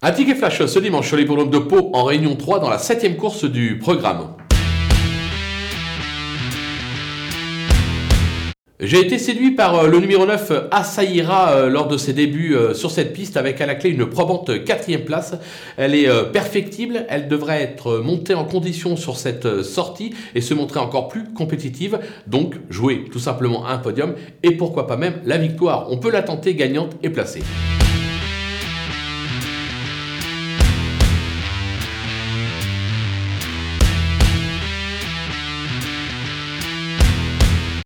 Un ticket flash ce dimanche sur les l'hippodrome de Pau en Réunion 3 dans la septième course du programme. J'ai été séduit par euh, le numéro 9 Asaïra euh, lors de ses débuts euh, sur cette piste avec à la clé une probante quatrième place. Elle est perfectible, elle devrait être montée en condition sur cette sortie et se montrer encore plus compétitive. Donc jouer tout simplement un podium et pourquoi pas même la victoire. On peut la tenter gagnante et placée.